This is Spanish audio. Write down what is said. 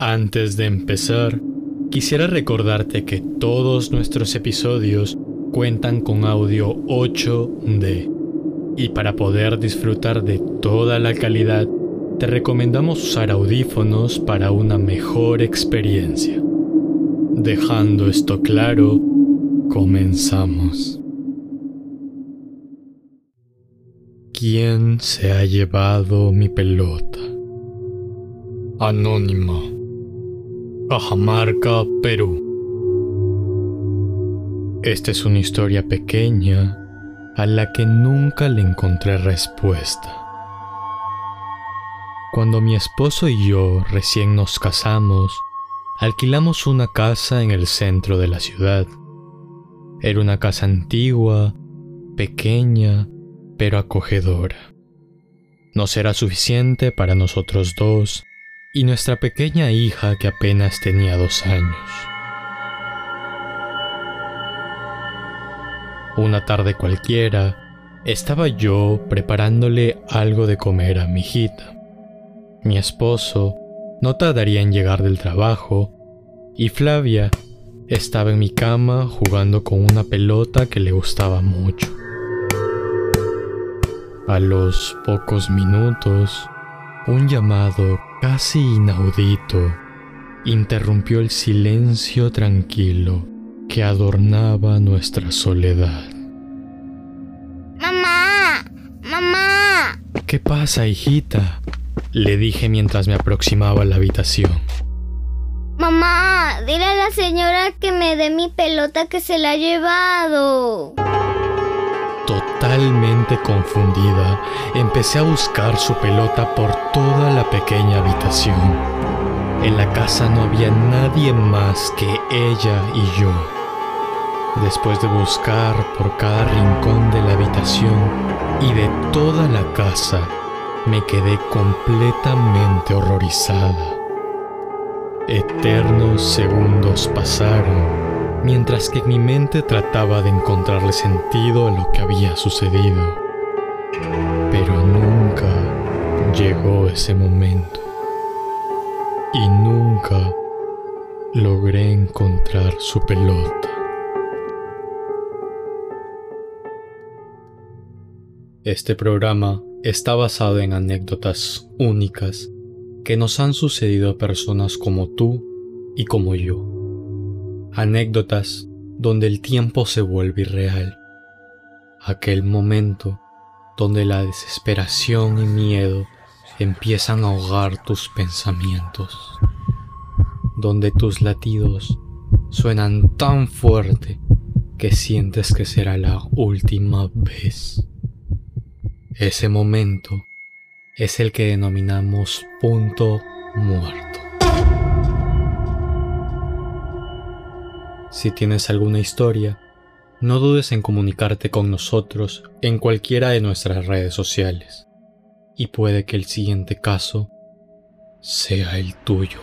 Antes de empezar, quisiera recordarte que todos nuestros episodios cuentan con audio 8D. Y para poder disfrutar de toda la calidad, te recomendamos usar audífonos para una mejor experiencia. Dejando esto claro, comenzamos. ¿Quién se ha llevado mi pelota? Anónima. Cajamarca, Perú. Esta es una historia pequeña a la que nunca le encontré respuesta. Cuando mi esposo y yo recién nos casamos, alquilamos una casa en el centro de la ciudad. Era una casa antigua, pequeña, pero acogedora. No será suficiente para nosotros dos y nuestra pequeña hija que apenas tenía dos años. Una tarde cualquiera, estaba yo preparándole algo de comer a mi hijita. Mi esposo no tardaría en llegar del trabajo y Flavia estaba en mi cama jugando con una pelota que le gustaba mucho. A los pocos minutos, un llamado casi inaudito interrumpió el silencio tranquilo que adornaba nuestra soledad. ¡Mamá! ¡Mamá! ¿Qué pasa, hijita? Le dije mientras me aproximaba a la habitación. Mamá, dile a la señora que me dé mi pelota que se la ha llevado. Totalmente confundida, empecé a buscar su pelota por toda la pequeña habitación. En la casa no había nadie más que ella y yo. Después de buscar por cada rincón de la habitación y de toda la casa, me quedé completamente horrorizada. Eternos segundos pasaron, mientras que mi mente trataba de encontrarle sentido a lo que había sucedido. Pero nunca llegó ese momento. Y nunca logré encontrar su pelota. Este programa está basado en anécdotas únicas que nos han sucedido a personas como tú y como yo. Anécdotas donde el tiempo se vuelve irreal. Aquel momento donde la desesperación y miedo empiezan a ahogar tus pensamientos. Donde tus latidos suenan tan fuerte que sientes que será la última vez. Ese momento es el que denominamos punto muerto. Si tienes alguna historia, no dudes en comunicarte con nosotros en cualquiera de nuestras redes sociales y puede que el siguiente caso sea el tuyo.